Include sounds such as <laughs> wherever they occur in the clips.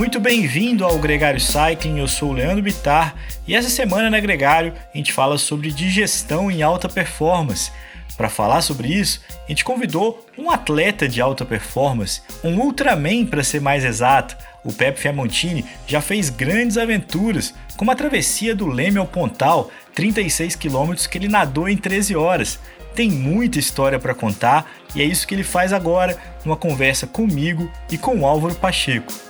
Muito bem-vindo ao Gregário Cycling, eu sou o Leandro Bitar e essa semana na Gregário a gente fala sobre digestão em alta performance. Para falar sobre isso, a gente convidou um atleta de alta performance, um Ultraman para ser mais exato. O Pepe Fiamontini já fez grandes aventuras, como a travessia do Leme ao Pontal, 36 quilômetros que ele nadou em 13 horas. Tem muita história para contar e é isso que ele faz agora, numa conversa comigo e com o Álvaro Pacheco.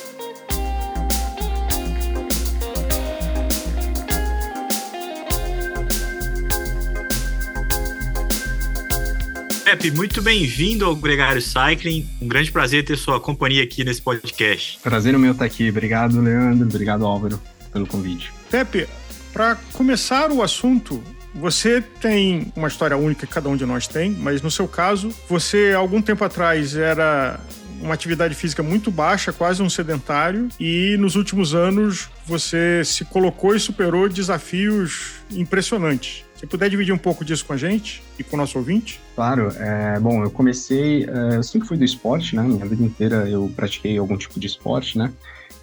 Pepe, muito bem-vindo ao Gregário Cycling. Um grande prazer ter sua companhia aqui nesse podcast. Prazer o meu estar aqui. Obrigado, Leandro. Obrigado, Álvaro, pelo convite. Pepe, para começar o assunto, você tem uma história única que cada um de nós tem, mas no seu caso, você algum tempo atrás era uma atividade física muito baixa, quase um sedentário, e nos últimos anos você se colocou e superou desafios impressionantes. Se puder dividir um pouco disso com a gente e com o nosso ouvinte? Claro. É, bom, eu comecei... É, eu sempre fui do esporte, né? Minha vida inteira eu pratiquei algum tipo de esporte, né?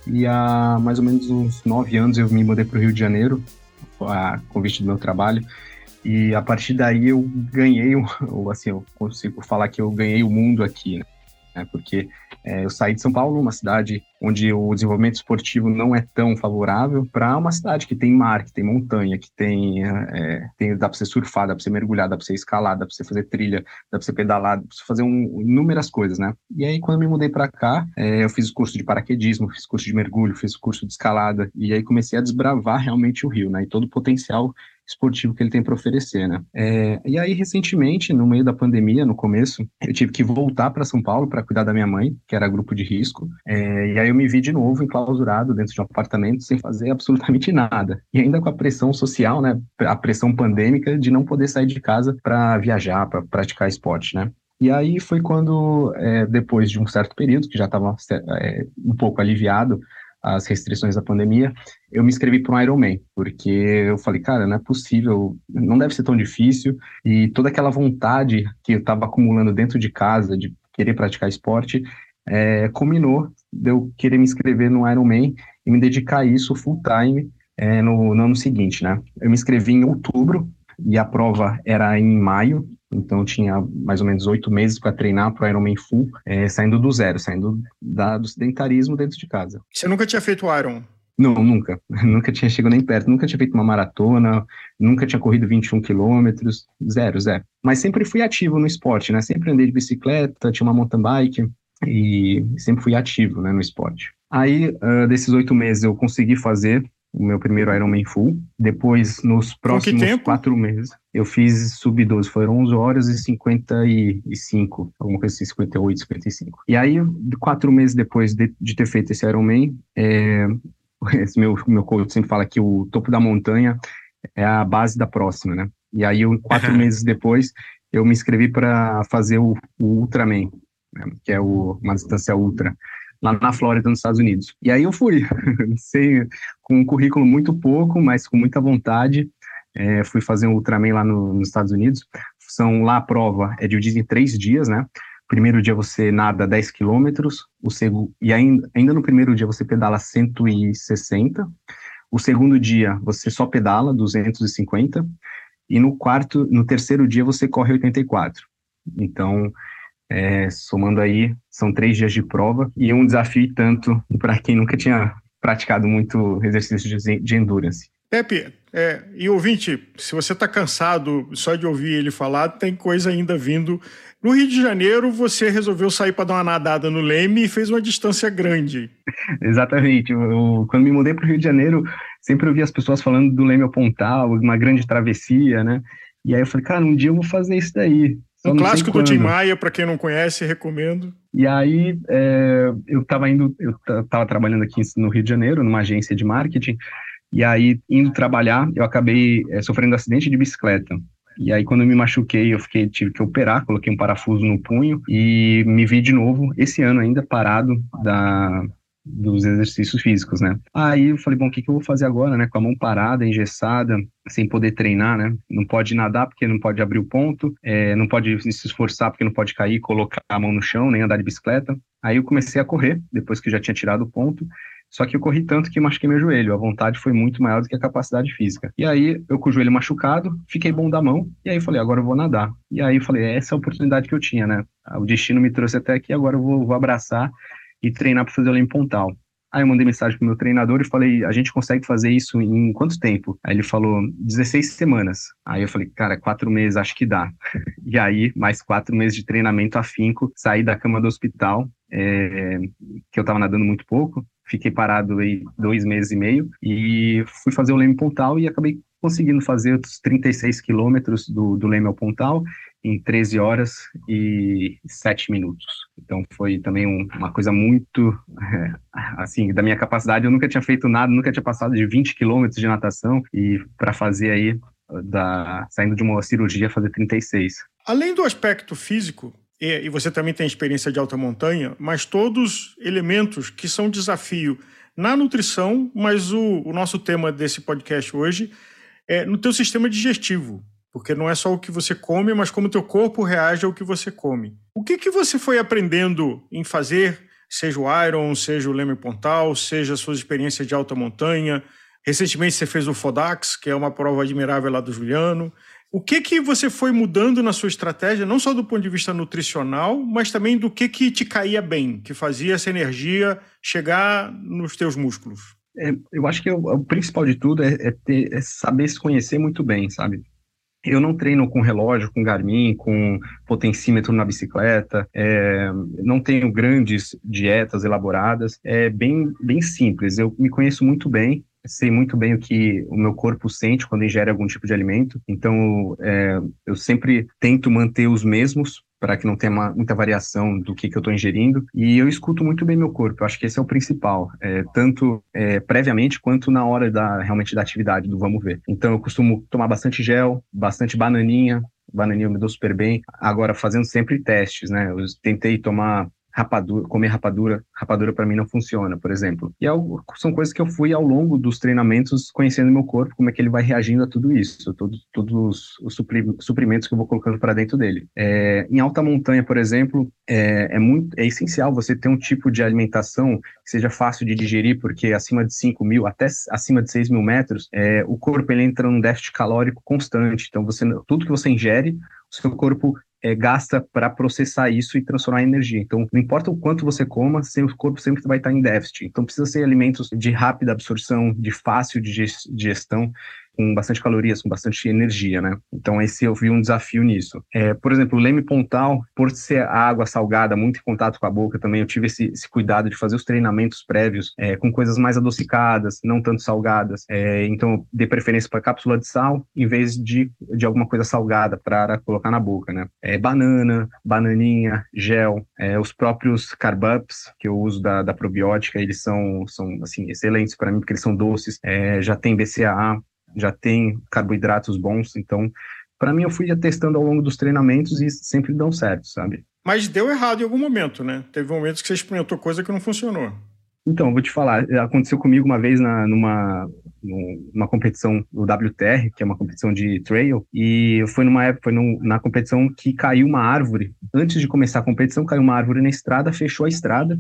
E há mais ou menos uns nove anos eu me mudei para o Rio de Janeiro, a convite do meu trabalho. E a partir daí eu ganhei, <laughs> ou assim, eu consigo falar que eu ganhei o mundo aqui, né? Né? Porque é, eu saí de São Paulo, uma cidade onde o desenvolvimento esportivo não é tão favorável, para uma cidade que tem mar, que tem montanha, que tem, é, tem dá para você surfar, dá para você mergulhar, dá para você escalar, dá para você fazer trilha, dá para você pedalar, dá para você fazer um, inúmeras coisas, né? E aí quando eu me mudei para cá, é, eu fiz o curso de paraquedismo, fiz curso de mergulho, fiz curso de escalada e aí comecei a desbravar realmente o rio, né? E todo o potencial esportivo que ele tem para oferecer, né? É, e aí, recentemente, no meio da pandemia, no começo, eu tive que voltar para São Paulo para cuidar da minha mãe, que era grupo de risco, é, e aí eu me vi de novo enclausurado dentro de um apartamento sem fazer absolutamente <laughs> nada. E ainda com a pressão social, né? A pressão pandêmica de não poder sair de casa para viajar, para praticar esporte, né? E aí foi quando, é, depois de um certo período, que já estava é, um pouco aliviado as restrições da pandemia, eu me inscrevi para um Ironman, porque eu falei, cara, não é possível, não deve ser tão difícil, e toda aquela vontade que eu estava acumulando dentro de casa de querer praticar esporte, é, combinou de eu querer me inscrever no Ironman e me dedicar a isso full time é, no, no ano seguinte, né? Eu me inscrevi em outubro e a prova era em maio, então tinha mais ou menos oito meses para treinar para o Ironman Full, é, saindo do zero, saindo da, do sedentarismo dentro de casa. Você nunca tinha feito Iron? Não, nunca. <laughs> Nunca tinha chegado nem perto. Nunca tinha feito uma maratona, nunca tinha corrido 21 quilômetros, zero, zero. Mas sempre fui ativo no esporte, né? Sempre andei de bicicleta, tinha uma mountain bike e sempre fui ativo né, no esporte. Aí, uh, desses oito meses, eu consegui fazer o meu primeiro Ironman Full. Depois, nos próximos quatro meses, eu fiz sub-12. Foram 11 horas e 55, alguma coisa assim, 58, 55. E aí, quatro meses depois de, de ter feito esse Ironman, é, <laughs> esse meu, meu coach sempre fala que o topo da montanha é a base da próxima, né? E aí, eu, quatro meses depois, eu me inscrevi para fazer o, o Ultraman, né? que é o, uma distância ultra lá na Flórida, nos Estados Unidos. E aí eu fui, <laughs> sei, com um currículo muito pouco, mas com muita vontade. É, fui fazer um Ultraman lá no, nos Estados Unidos. São lá a prova é dividida em três dias, né? Primeiro dia você nada 10 quilômetros, o segundo e ainda, ainda no primeiro dia você pedala 160. O segundo dia você só pedala 250 e no quarto, no terceiro dia você corre 84. Então, é, somando aí, são três dias de prova e um desafio tanto para quem nunca tinha praticado muito exercício de, de endurance. Pepe, é, e ouvinte, se você está cansado só de ouvir ele falar, tem coisa ainda vindo. No Rio de Janeiro, você resolveu sair para dar uma nadada no Leme e fez uma distância grande. <laughs> Exatamente. Eu, eu, quando me mudei para o Rio de Janeiro, sempre ouvi as pessoas falando do Leme ao Pontal, uma grande travessia, né? E aí eu falei, cara, um dia eu vou fazer isso daí. Um clássico do Tim Maia, para quem não conhece, recomendo. E aí, é, eu estava indo, eu estava trabalhando aqui no Rio de Janeiro, numa agência de marketing, e aí, indo trabalhar, eu acabei é, sofrendo um acidente de bicicleta. E aí, quando eu me machuquei, eu fiquei, tive que operar, coloquei um parafuso no punho e me vi de novo, esse ano ainda, parado da, dos exercícios físicos, né? Aí eu falei, bom, o que, que eu vou fazer agora, né? Com a mão parada, engessada, sem poder treinar, né? Não pode nadar porque não pode abrir o ponto, é, não pode se esforçar porque não pode cair, colocar a mão no chão, nem andar de bicicleta. Aí eu comecei a correr, depois que já tinha tirado o ponto, só que eu corri tanto que machuquei meu joelho. A vontade foi muito maior do que a capacidade física. E aí, eu com o joelho machucado, fiquei bom da mão. E aí falei, agora eu vou nadar. E aí eu falei, essa é a oportunidade que eu tinha, né? O destino me trouxe até aqui, agora eu vou, vou abraçar e treinar para fazer o Leme Pontal. Aí eu mandei mensagem pro meu treinador e falei, a gente consegue fazer isso em quanto tempo? Aí ele falou, 16 semanas. Aí eu falei, cara, quatro meses, acho que dá. <laughs> e aí, mais quatro meses de treinamento afinco, saí da cama do hospital, é, que eu tava nadando muito pouco, fiquei parado aí dois meses e meio e fui fazer o Leme Pontal e acabei conseguindo fazer os 36 quilômetros do, do Leme ao Pontal em 13 horas e 7 minutos. Então foi também um, uma coisa muito, é, assim, da minha capacidade. Eu nunca tinha feito nada, nunca tinha passado de 20 quilômetros de natação e para fazer aí, da, saindo de uma cirurgia, fazer 36. Além do aspecto físico, e você também tem experiência de alta montanha, mas todos elementos que são desafio na nutrição, mas o, o nosso tema desse podcast hoje é no teu sistema digestivo. Porque não é só o que você come, mas como o teu corpo reage ao que você come. O que, que você foi aprendendo em fazer, seja o Iron, seja o Leme Pontal, seja as suas experiências de alta montanha? Recentemente você fez o Fodax, que é uma prova admirável lá do Juliano. O que que você foi mudando na sua estratégia, não só do ponto de vista nutricional, mas também do que que te caía bem, que fazia essa energia chegar nos teus músculos? É, eu acho que o, principal de tudo é, é, ter, é saber se conhecer muito bem, sabe? Eu não treino com relógio, com Garmin, com potencímetro na bicicleta, é, não tenho grandes dietas elaboradas, é bem, bem simples. Eu me conheço muito bem, sei muito bem o que o meu corpo sente quando ingere algum tipo de alimento, então é, eu sempre tento manter os mesmos para que não tenha uma, muita variação do que, que eu estou ingerindo. E eu escuto muito bem meu corpo. Eu acho que esse é o principal, é, tanto é, previamente quanto na hora da realmente da atividade do vamos ver. Então eu costumo tomar bastante gel, bastante bananinha. Bananinha me dou super bem. Agora, fazendo sempre testes, né? Eu tentei tomar rapadura, comer rapadura, rapadura para mim não funciona, por exemplo. E é são coisas que eu fui ao longo dos treinamentos conhecendo meu corpo, como é que ele vai reagindo a tudo isso, todos, os suprimentos que eu vou colocando para dentro dele. É, em alta montanha, por exemplo, é, é, muito, é essencial você ter um tipo de alimentação que seja fácil de digerir, porque acima de 5 mil, até acima de 6 mil metros, é, o corpo ele entra num déficit calórico constante. Então, você, tudo que você ingere, o seu corpo é, gasta para processar isso e transformar em energia. Então, não importa o quanto você coma, seu corpo sempre vai estar em déficit. Então, precisa ser alimentos de rápida absorção, de fácil digestão com bastante calorias, com bastante energia, né? Então esse eu vi um desafio nisso. É, por exemplo, o leme pontal, por ser água salgada, muito em contato com a boca também, eu tive esse, esse cuidado de fazer os treinamentos prévios é, com coisas mais adocicadas, não tanto salgadas. É, então, dei preferência para cápsula de sal em vez de, de alguma coisa salgada para colocar na boca, né? É, banana, bananinha, gel, é, os próprios carbups que eu uso da, da probiótica, eles são, são assim, excelentes para mim porque eles são doces, é, já tem BCAA, já tem carboidratos bons, então para mim eu fui testando ao longo dos treinamentos e sempre dão certo, sabe? Mas deu errado em algum momento, né? Teve momentos que você experimentou coisa que não funcionou. Então, vou te falar, aconteceu comigo uma vez na, numa, numa competição do WTR, que é uma competição de trail, e foi numa época, foi num, na competição que caiu uma árvore. Antes de começar a competição, caiu uma árvore na estrada, fechou a estrada,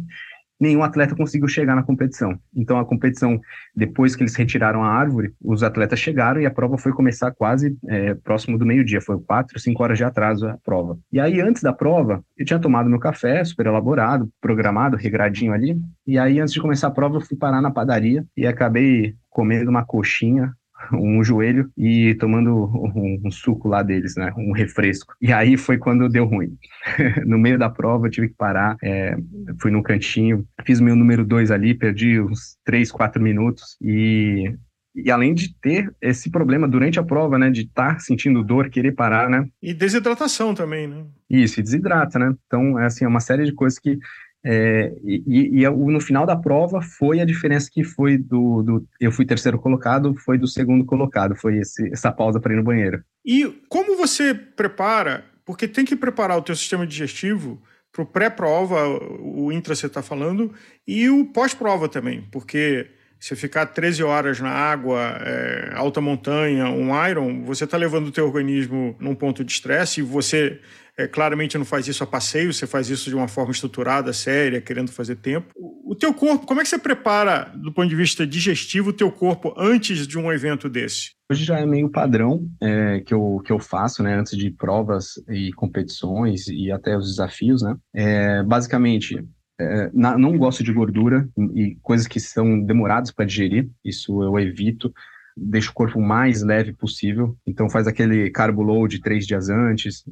nenhum atleta conseguiu chegar na competição. Então, a competição, depois que eles retiraram a árvore, os atletas chegaram e a prova foi começar quase é, próximo do meio-dia, foi quatro, cinco horas de atraso a prova. E aí, antes da prova, eu tinha tomado meu café, super elaborado, programado, regradinho ali, e aí, antes de começar a prova, eu fui parar na padaria e acabei comendo uma coxinha um joelho e tomando um, um, suco lá deles, né? Um refresco. E aí foi quando deu ruim. <laughs> no meio da prova eu tive que parar, é, fui num cantinho, fiz meu número dois ali, perdi uns três, quatro minutos e e além de ter esse problema durante a prova, né, de estar tá sentindo dor, querer parar, né? E desidratação também, né? Isso, e desidrata, né? Então, é assim, é uma série de coisas que é, e, e, no final da prova foi a diferença que foi do, do, eu fui terceiro colocado, foi do segundo colocado, foi esse, essa pausa para ir no banheiro. E como você prepara? Porque tem que preparar o teu sistema digestivo para o pré-prova, o intra você está falando, e o pós-prova também, porque você ficar 13 horas na água, é, alta montanha, um iron, você está levando o teu organismo num ponto de estresse e você é, claramente não faz isso a passeio, você faz isso de uma forma estruturada, séria, querendo fazer tempo. O, teu corpo, como é que você prepara, do ponto de vista digestivo, o teu corpo antes de um evento desse? Hoje já é meio padrão é, que, eu, que eu faço, né, antes de provas e competições e até os desafios, né? É, basicamente, é, na, não gosto de gordura e coisas que são demoradas para digerir, isso eu evito deixa o corpo mais leve possível. Então faz aquele carbo load três dias antes,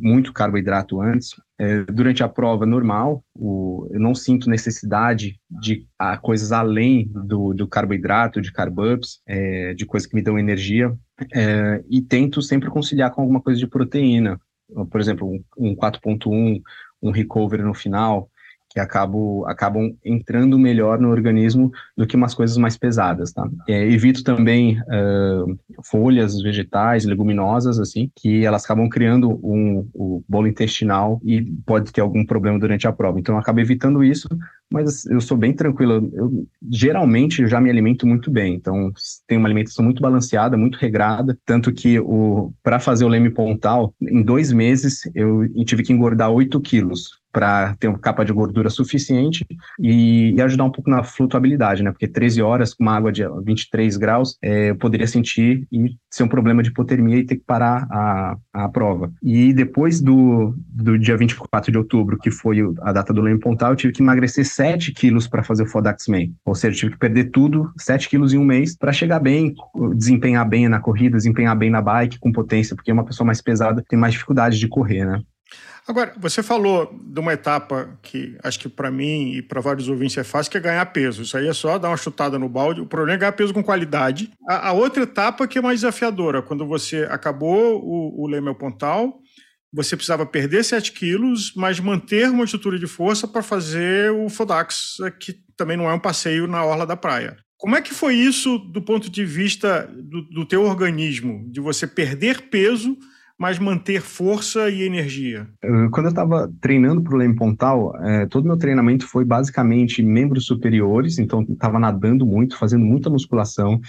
muito carboidrato antes. É, durante a prova normal, o, eu não sinto necessidade de a, coisas além do, do carboidrato, de carb-ups, é, de coisas que me dão energia. É, e tento sempre conciliar com alguma coisa de proteína. Por exemplo, um, um 4.1, um recovery no final, que acabo, acabam entrando melhor no organismo do que umas coisas mais pesadas, tá? É, evito também uh, folhas vegetais, leguminosas, assim, que elas acabam criando um, um bolo intestinal e pode ter algum problema durante a prova. Então, eu acabo evitando isso, mas eu sou bem tranquilo. Eu, geralmente, eu já me alimento muito bem, então tenho uma alimentação muito balanceada, muito regrada, tanto que o para fazer o leme pontal, em dois meses, eu tive que engordar 8 quilos para ter uma capa de gordura suficiente e, e, ajudar um pouco na flutuabilidade, né? Porque 13 horas com uma água de 23 graus, é, eu poderia sentir e ser um problema de hipotermia e ter que parar a, a prova. E depois do, do dia 24 de outubro, que foi a data do Leme Pontal, eu tive que emagrecer 7 quilos para fazer o Fodax Man. Ou seja, tive que perder tudo, 7 quilos em um mês, para chegar bem, desempenhar bem na corrida, desempenhar bem na bike com potência, porque uma pessoa mais pesada tem mais dificuldade de correr, né? Agora, você falou de uma etapa que acho que para mim e para vários ouvintes é fácil, que é ganhar peso. Isso aí é só dar uma chutada no balde. O problema é ganhar peso com qualidade. A, a outra etapa que é mais desafiadora, quando você acabou o, o Lemel Pontal, você precisava perder 7 quilos, mas manter uma estrutura de força para fazer o Fodax, que também não é um passeio na orla da praia. Como é que foi isso do ponto de vista do, do teu organismo, de você perder peso mas manter força e energia? Quando eu estava treinando para o Leme Pontal, é, todo meu treinamento foi basicamente membros superiores, então estava nadando muito, fazendo muita musculação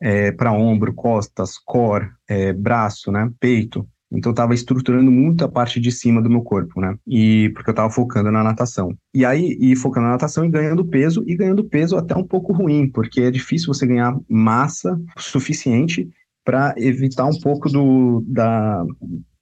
é, para ombro, costas, core, é, braço, né, peito. Então eu estava estruturando muito a parte de cima do meu corpo, né? E porque eu estava focando na natação. E aí, e focando na natação e ganhando peso, e ganhando peso até um pouco ruim, porque é difícil você ganhar massa suficiente para evitar um pouco do, da,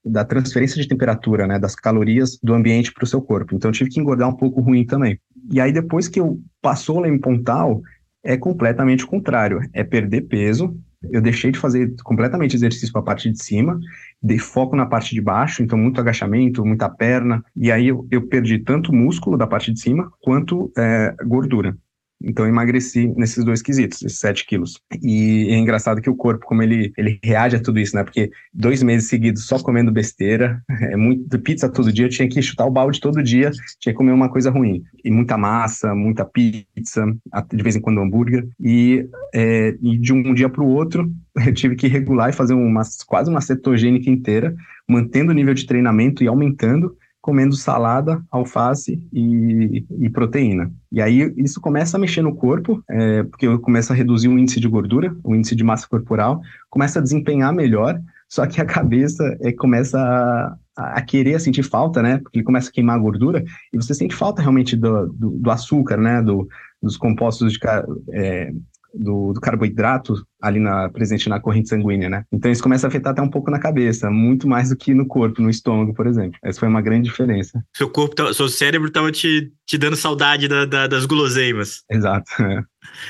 da transferência de temperatura, né, das calorias do ambiente para o seu corpo. Então, eu tive que engordar um pouco ruim também. E aí, depois que eu passou lá em Pontal, é completamente o contrário. É perder peso. Eu deixei de fazer completamente exercício para a parte de cima, dei foco na parte de baixo, então muito agachamento, muita perna. E aí eu, eu perdi tanto músculo da parte de cima quanto é, gordura. Então emagreci nesses dois quesitos, esses 7 quilos. E é engraçado que o corpo, como ele, ele reage a tudo isso, né? Porque dois meses seguidos só comendo besteira, <laughs> é muito pizza todo dia, eu tinha que chutar o balde todo dia, tinha que comer uma coisa ruim. E muita massa, muita pizza, de vez em quando hambúrguer. E, é, e de um dia para o outro, <laughs> eu tive que regular e fazer uma, quase uma cetogênica inteira, mantendo o nível de treinamento e aumentando comendo salada, alface e, e, proteína. E aí isso começa a mexer no corpo, é, porque eu começo a reduzir o índice de gordura, o índice de massa corporal, começa a desempenhar melhor, só que a cabeça é, começa a, a, querer a sentir falta, né? Porque ele começa a queimar a gordura e você sente falta realmente do, do, do açúcar, né? Do, dos compostos de, é, do, do, carboidrato ali na, presente na corrente sanguínea, né? Então isso começa a afetar até um pouco na cabeça, muito mais do que no corpo, no estômago, por exemplo. Essa foi uma grande diferença. Seu corpo, tá, seu cérebro estava te, te dando saudade da, da, das guloseimas. Exato. É.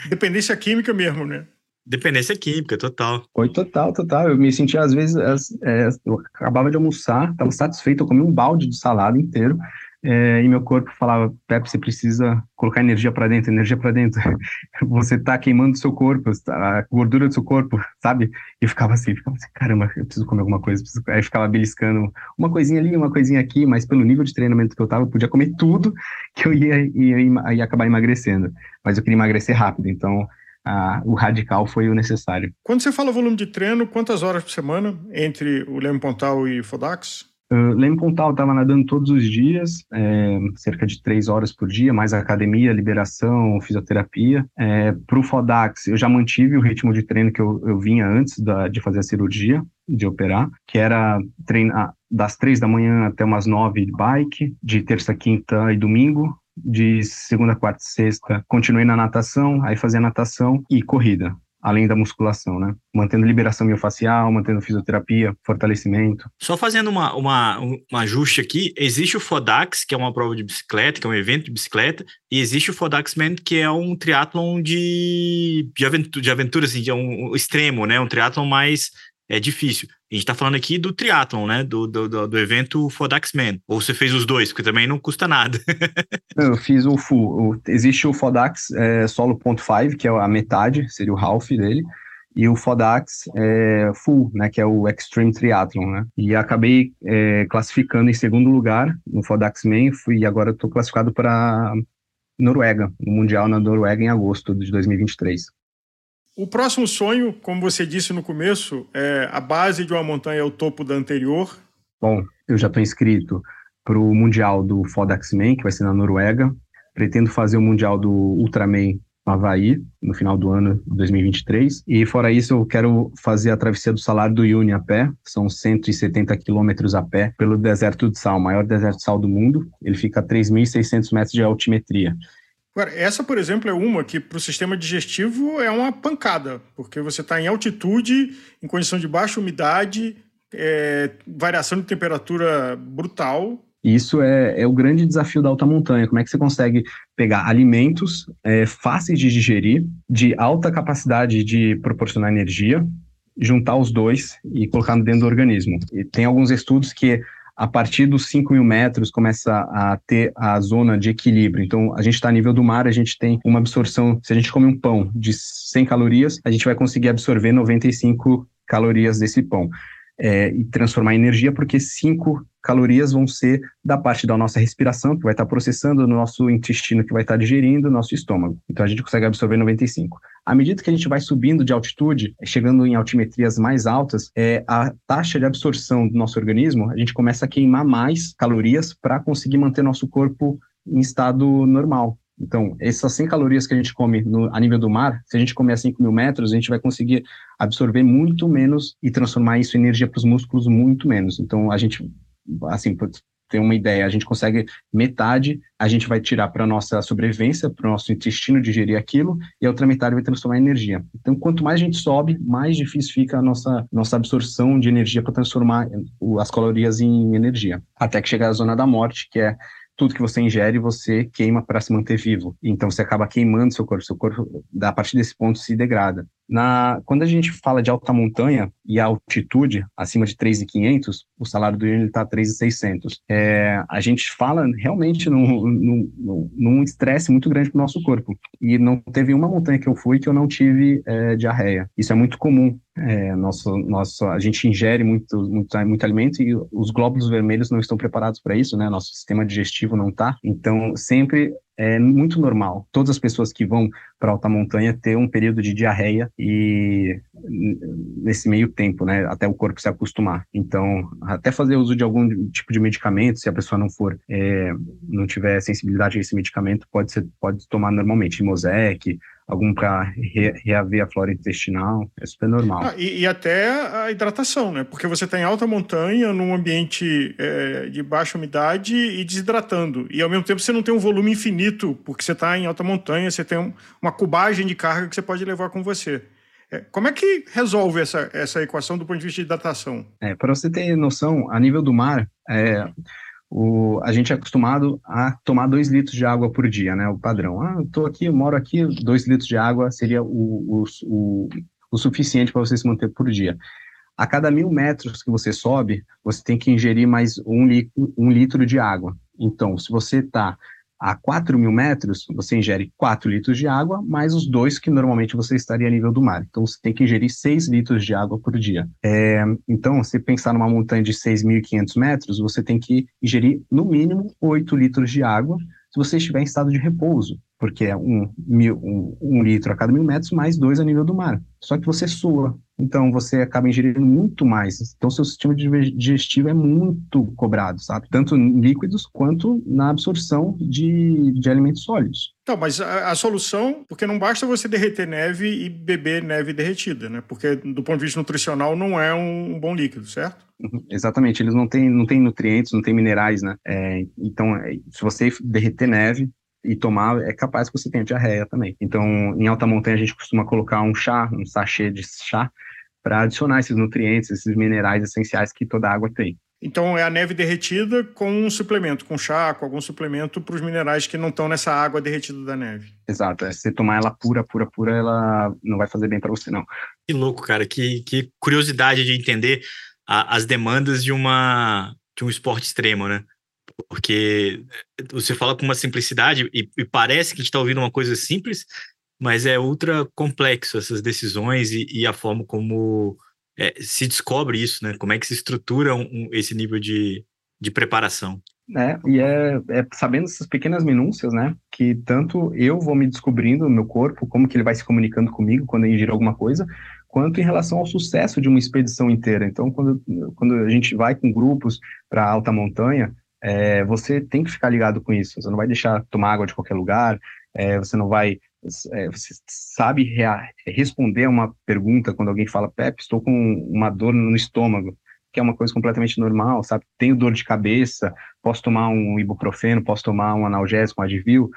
Dependência química mesmo, né? Dependência química, total. Foi total, total. Eu me sentia, às vezes, é, eu acabava de almoçar, estava satisfeito, eu comi um balde de salada inteiro, é, e meu corpo falava, Pepe, você precisa colocar energia para dentro, energia para dentro. <laughs> você tá queimando seu corpo, a gordura do seu corpo, sabe? E ficava assim, ficava assim, caramba, eu preciso comer alguma coisa. Preciso... Aí ficava beliscando uma coisinha ali, uma coisinha aqui, mas pelo nível de treinamento que eu tava, eu podia comer tudo <laughs> que eu ia, ia, ia acabar emagrecendo. Mas eu queria emagrecer rápido, então o radical foi o necessário. Quando você fala volume de treino, quantas horas por semana entre o Leme Pontal e Fodax? Uh, Leme Pontal estava nadando todos os dias, é, cerca de três horas por dia, mais academia, liberação, fisioterapia. É, Para o Fodax, eu já mantive o ritmo de treino que eu, eu vinha antes da, de fazer a cirurgia, de operar, que era treinar das três da manhã até umas nove de bike, de terça, quinta e domingo, de segunda, quarta e sexta, continuei na natação, aí fazia natação e corrida, além da musculação, né? Mantendo liberação miofascial, mantendo fisioterapia, fortalecimento. Só fazendo uma, uma, um ajuste aqui, existe o Fodax, que é uma prova de bicicleta, que é um evento de bicicleta, e existe o Fodaxman, que é um triatlon de, de, aventura, de aventura, assim, de um, um extremo, né? Um triatlon mais é difícil. A gente está falando aqui do triatlon, né? Do, do, do evento Fodax-Man. Ou você fez os dois, porque também não custa nada. <laughs> eu fiz o full. O, existe o Fodax é, Solo.5, que é a metade, seria o half dele. E o Fodax é, Full, né, que é o Extreme Triathlon, né? E acabei é, classificando em segundo lugar no Fodax Man, fui agora estou classificado para Noruega, no Mundial na Noruega em agosto de 2023. O próximo sonho, como você disse no começo, é a base de uma montanha é o topo da anterior. Bom, eu já estou inscrito para o Mundial do Fodaxman, que vai ser na Noruega. Pretendo fazer o Mundial do Ultraman no Havaí, no final do ano de 2023. E fora isso, eu quero fazer a travessia do Salário do Uyuni a pé. São 170 quilômetros a pé pelo deserto de sal, o maior deserto de sal do mundo. Ele fica a 3.600 metros de altimetria. Agora, essa, por exemplo, é uma que para o sistema digestivo é uma pancada, porque você está em altitude, em condição de baixa umidade, é, variação de temperatura brutal. Isso é, é, o grande desafio da alta montanha. Como é que você consegue pegar alimentos é, fáceis de digerir, de alta capacidade de proporcionar energia, juntar os dois e colocar dentro do organismo? E tem alguns estudos que a partir dos 5 mil metros começa a ter a zona de equilíbrio. Então, a gente está a nível do mar, a gente tem uma absorção. Se a gente come um pão de 100 calorias, a gente vai conseguir absorver 95 calorias desse pão é, e transformar em energia, porque 5 calorias vão ser da parte da nossa respiração, que vai estar processando, no nosso intestino, que vai estar digerindo, nosso estômago. Então a gente consegue absorver 95. À medida que a gente vai subindo de altitude, chegando em altimetrias mais altas, é, a taxa de absorção do nosso organismo, a gente começa a queimar mais calorias para conseguir manter nosso corpo em estado normal. Então, essas 100 calorias que a gente come no, a nível do mar, se a gente comer a 5 mil metros, a gente vai conseguir absorver muito menos e transformar isso em energia para os músculos muito menos. Então, a gente, assim, ter uma ideia, a gente consegue metade, a gente vai tirar para nossa sobrevivência, para o nosso intestino digerir aquilo, e a outra metade vai transformar em energia. Então, quanto mais a gente sobe, mais difícil fica a nossa, nossa absorção de energia para transformar as calorias em energia. Até que chega a zona da morte, que é tudo que você ingere, você queima para se manter vivo. Então você acaba queimando seu corpo, seu corpo a partir desse ponto se degrada. Na, quando a gente fala de alta montanha e altitude, acima de 3,500, o salário do Yuri está 3,600. É, a gente fala realmente num, num, num estresse muito grande para o nosso corpo. E não teve uma montanha que eu fui que eu não tive é, diarreia. Isso é muito comum. É, nosso, nosso, a gente ingere muito, muito, muito alimento e os glóbulos vermelhos não estão preparados para isso, né? Nosso sistema digestivo não está. Então, sempre é muito normal. Todas as pessoas que vão para alta montanha ter um período de diarreia e nesse meio tempo, né, até o corpo se acostumar. Então, até fazer uso de algum tipo de medicamento, se a pessoa não for, é, não tiver sensibilidade a esse medicamento, pode ser, pode tomar normalmente Mosec, algum para re, reaver a flora intestinal, é super normal. Ah, e, e, até a hidratação, né? Porque você está em alta montanha, num ambiente é, de baixa umidade e desidratando. E ao mesmo tempo você não tem um volume infinito, porque você está em alta montanha, você tem um, uma cubagem de carga que você pode levar com você. É, como é que resolve essa, essa equação do ponto de vista de hidratação? É, para você ter noção, a nível do mar, é, o, a gente é acostumado a tomar dois litros de água por dia, né? O padrão. Ah, eu tô aqui, eu moro aqui, dois litros de água seria o, o, o, o suficiente para você se manter por dia. a cada mil metros que você sobe, você tem que ingerir mais um, litro, um litro de água. Então, se você está a 4 mil metros, você ingere 4 litros de água, mais os dois que normalmente você estaria a nível do mar. Então, você tem que ingerir 6 litros de água por dia. É, então, se pensar numa montanha de 6.500 metros, você tem que ingerir, no mínimo, 8 litros de água se você estiver em estado de repouso porque é um, mil, um, um, litro a cada mil metros, mais dois a nível do mar. Só que você sua, então você acaba ingerindo muito mais. Então seu sistema digestivo é muito cobrado, sabe? Tanto em líquidos quanto na absorção de, de alimentos sólidos. Então, mas a, a, solução, porque não basta você derreter neve e beber neve derretida, né? Porque do ponto de vista nutricional não é um, um bom líquido, certo? Uhum, exatamente, eles não têm, não têm nutrientes, não têm minerais, né? É, então, é, se você derreter neve, e tomar, é capaz que você tenha diarreia também. Então, em alta montanha, a gente costuma colocar um chá, um sachê de chá, para adicionar esses nutrientes, esses minerais essenciais que toda água tem. Então, é a neve derretida com um suplemento, com chá, com algum suplemento para os minerais que não estão nessa água derretida da neve. Exato. É, se você tomar ela pura, pura, pura, ela não vai fazer bem para você, não. Que louco, cara. Que, que curiosidade de entender a, as demandas de, uma, de um esporte extremo, né? Porque eh, você fala com uma simplicidade e, e parece que a gente está ouvindo uma coisa simples, mas é ultra complexo essas decisões e, e a forma como é, se descobre isso, né? Como é que se estrutura um, esse nível de, de preparação. É, e é, é, sabendo essas pequenas minúcias, né, que tanto eu vou me descobrindo no meu corpo, como que ele vai se comunicando comigo quando eu ingiro alguma coisa, quanto em relação ao sucesso de uma expedição inteira. Então, quando, quando a gente vai com grupos para alta montanha, é, você tem que ficar ligado com isso. Você não vai deixar tomar água de qualquer lugar, é, você não vai. É, você sabe responder a uma pergunta quando alguém fala, Pepe, estou com uma dor no estômago, que é uma coisa completamente normal, sabe? Tenho dor de cabeça, posso tomar um ibuprofeno, posso tomar um analgésico, um Advil.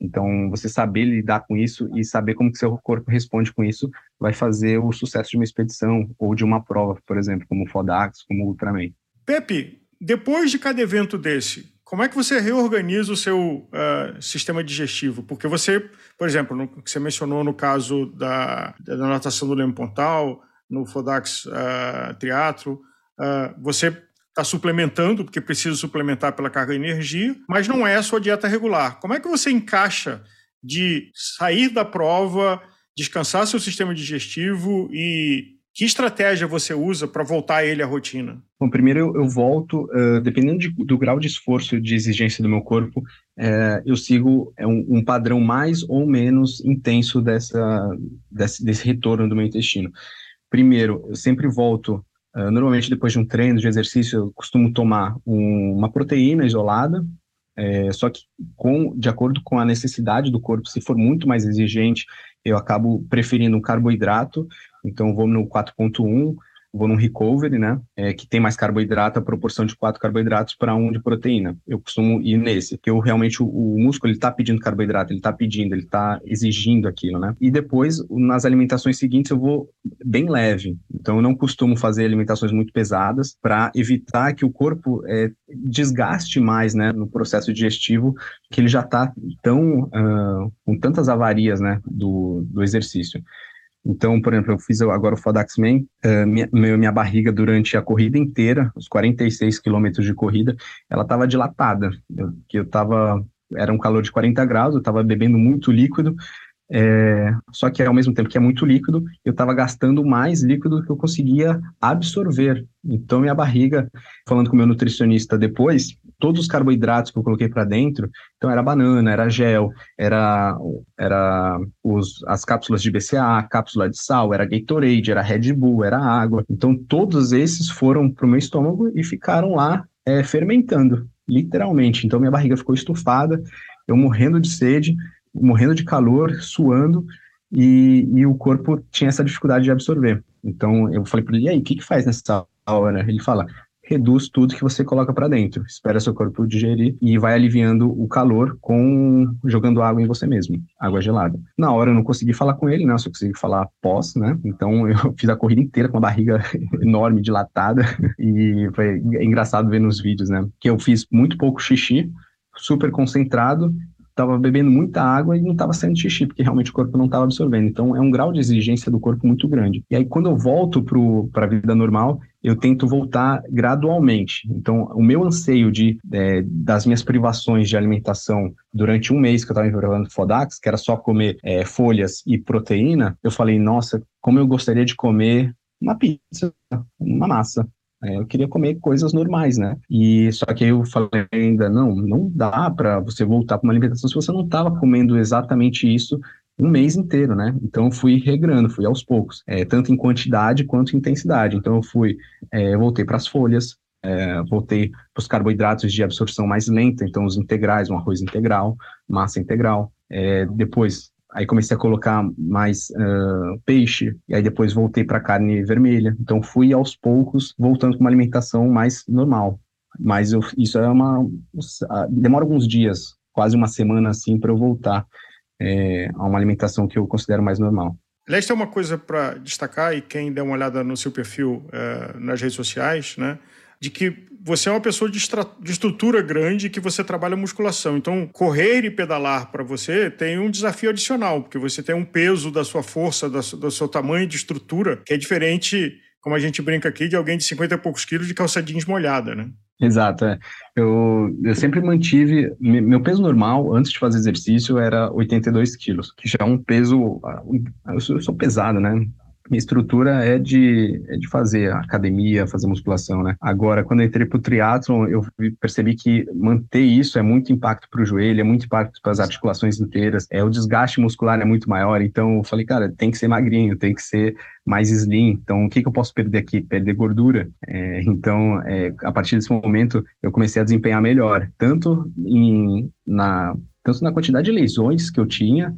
Então, você saber lidar com isso e saber como que seu corpo responde com isso vai fazer o sucesso de uma expedição ou de uma prova, por exemplo, como o Fodax, como o Ultraman. Pepe, depois de cada evento desse, como é que você reorganiza o seu uh, sistema digestivo? Porque você, por exemplo, no, que você mencionou no caso da, da natação do Leme Pontal, no Fodax uh, uh, você está suplementando, porque precisa suplementar pela carga de energia, mas não é a sua dieta regular. Como é que você encaixa de sair da prova, descansar seu sistema digestivo e que estratégia você usa para voltar ele à rotina? Bom, primeiro eu, eu volto, uh, dependendo de, do grau de esforço e de exigência do meu corpo, eu sigo é um, um, padrão mais ou menos intenso dessa, desse, desse, retorno do meu intestino. Primeiro, eu sempre volto, uh, normalmente depois de um treino, de exercício, eu costumo tomar um, uma proteína isolada, é, só que com, de acordo com a necessidade do corpo, se for muito mais exigente, eu acabo preferindo um carboidrato então, vou no 4.1, vou no recovery, né, é, que tem mais carboidrato, a proporção de quatro carboidratos para um de proteína. Eu costumo ir nesse, porque eu realmente o, o músculo ele está pedindo carboidrato, ele está pedindo, ele está exigindo aquilo, né? E depois nas alimentações seguintes eu vou bem leve. Então eu não costumo fazer alimentações muito pesadas para evitar que o corpo é, desgaste mais, né, no processo digestivo, que ele já está tão uh, com tantas avarias, né, do, do exercício. Então, por exemplo, eu fiz agora o Fodaxman, uh, minha, minha barriga durante a corrida inteira, os 46 quilômetros de corrida, ela estava dilatada, eu, que eu estava, era um calor de 40 graus, eu estava bebendo muito líquido, é, só que ao mesmo tempo que é muito líquido, eu estava gastando mais líquido do que eu conseguia absorver. Então, minha barriga, falando com meu nutricionista depois, todos os carboidratos que eu coloquei para dentro, então era banana, era gel, era, era os, as cápsulas de BCA, cápsula de sal, era Gatorade, era Red Bull, era água. Então, todos esses foram para o meu estômago e ficaram lá é, fermentando, literalmente. Então, minha barriga ficou estufada, eu morrendo de sede, morrendo de calor, suando, e, e o corpo tinha essa dificuldade de absorver. Então eu falei para ele, e aí, o que, que faz nessa hora? Ele fala, reduz tudo que você coloca para dentro, espera seu corpo digerir e vai aliviando o calor com jogando água em você mesmo, água gelada. Na hora eu não consegui falar com ele, né? Só consegui falar pós, né? Então <laughs> eu fiz a corrida inteira com uma barriga <laughs> enorme, dilatada <laughs> e foi engraçado ver nos vídeos, né? Que eu fiz muito pouco xixi, super concentrado estava bebendo muita água e não estava saindo xixi, porque realmente o corpo não estava absorvendo. Então, é um grau de exigência do corpo muito grande. E aí, quando eu volto para a vida normal, eu tento voltar gradualmente. Então, o meu anseio de, é, das minhas privações de alimentação durante um mês que eu estava enrolando Fodax, que era só comer é, folhas e proteína, eu falei, nossa, como eu gostaria de comer uma pizza, uma massa. É, eu queria comer coisas normais, né? E só que eu falei ainda, não, não dá para você voltar para uma alimentação se você não estava comendo exatamente isso um mês inteiro, né? Então eu fui regrando, fui aos poucos, é, tanto em quantidade quanto em intensidade. Então eu fui, é, voltei para as folhas, é, voltei para os carboidratos de absorção mais lenta, então os integrais, um arroz integral, massa integral. É, depois, aí comecei a colocar mais uh, peixe, e aí depois voltei para carne vermelha. Então fui aos poucos voltando para uma alimentação mais normal. Mas eu, isso é uma. demora alguns dias, quase uma semana assim, para eu voltar é, a uma alimentação que eu considero mais normal. Aliás, tem uma coisa para destacar, e quem der uma olhada no seu perfil é, nas redes sociais, né, de que você é uma pessoa de, de estrutura grande que você trabalha musculação. Então, correr e pedalar para você tem um desafio adicional, porque você tem um peso da sua força, da, do seu tamanho de estrutura, que é diferente, como a gente brinca aqui, de alguém de 50 e poucos quilos de calça jeans molhada, né? Exato, é. eu, eu sempre mantive, meu peso normal antes de fazer exercício era 82 quilos, que já é um peso, ah, eu sou pesado, né? Minha estrutura é de, é de fazer academia, fazer musculação, né? Agora, quando eu entrei pro triatlon, eu percebi que manter isso é muito impacto para o joelho, é muito impacto para as articulações inteiras, é o desgaste muscular é muito maior, então eu falei, cara, tem que ser magrinho, tem que ser mais slim, então o que, que eu posso perder aqui? Perder gordura. É, então, é, a partir desse momento, eu comecei a desempenhar melhor, tanto em, na, tanto na quantidade de lesões que eu tinha,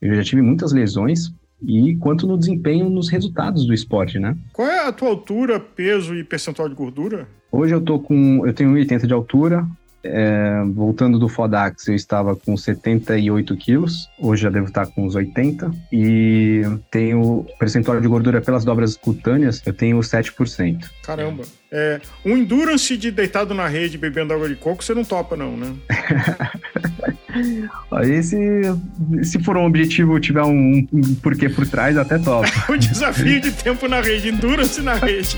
eu já tive muitas lesões, e quanto no desempenho nos resultados do esporte, né? Qual é a tua altura, peso e percentual de gordura? Hoje eu tô com, eu tenho 1,80 de altura, é, voltando do Fodax, eu estava com 78 quilos, hoje já devo estar com uns 80, e tenho percentual de gordura pelas dobras cutâneas, eu tenho 7%. Caramba. É, um endurance de deitado na rede bebendo água de coco, você não topa, não, né? <laughs> <laughs> Esse, se for um objetivo, tiver um, um porquê por trás, até topa. <laughs> o desafio de tempo na rede, endurance na rede.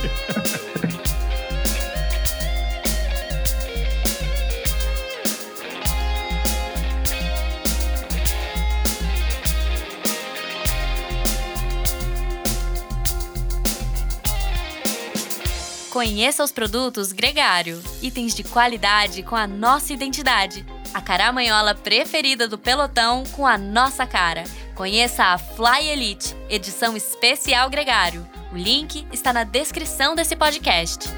Conheça os produtos Gregário, itens de qualidade com a nossa identidade. A caramanhola preferida do pelotão com a nossa cara. Conheça a Fly Elite, edição especial Gregário. O link está na descrição desse podcast.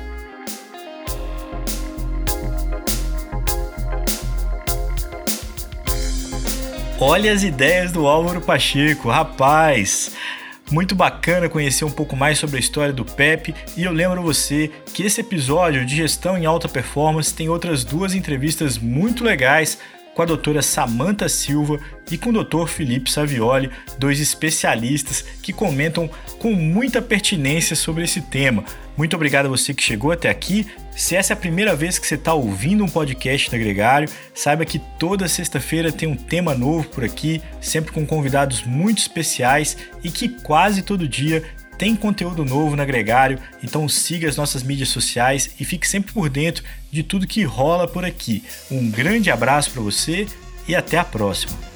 Olha as ideias do Álvaro Pacheco, rapaz! Muito bacana conhecer um pouco mais sobre a história do Pepe e eu lembro você que esse episódio de gestão em alta performance tem outras duas entrevistas muito legais com a doutora Samantha Silva e com o doutor Felipe Savioli, dois especialistas que comentam com muita pertinência sobre esse tema. Muito obrigado a você que chegou até aqui. Se essa é a primeira vez que você está ouvindo um podcast da Gregário, saiba que toda sexta-feira tem um tema novo por aqui, sempre com convidados muito especiais e que quase todo dia tem conteúdo novo na Gregário, então siga as nossas mídias sociais e fique sempre por dentro de tudo que rola por aqui. Um grande abraço para você e até a próxima.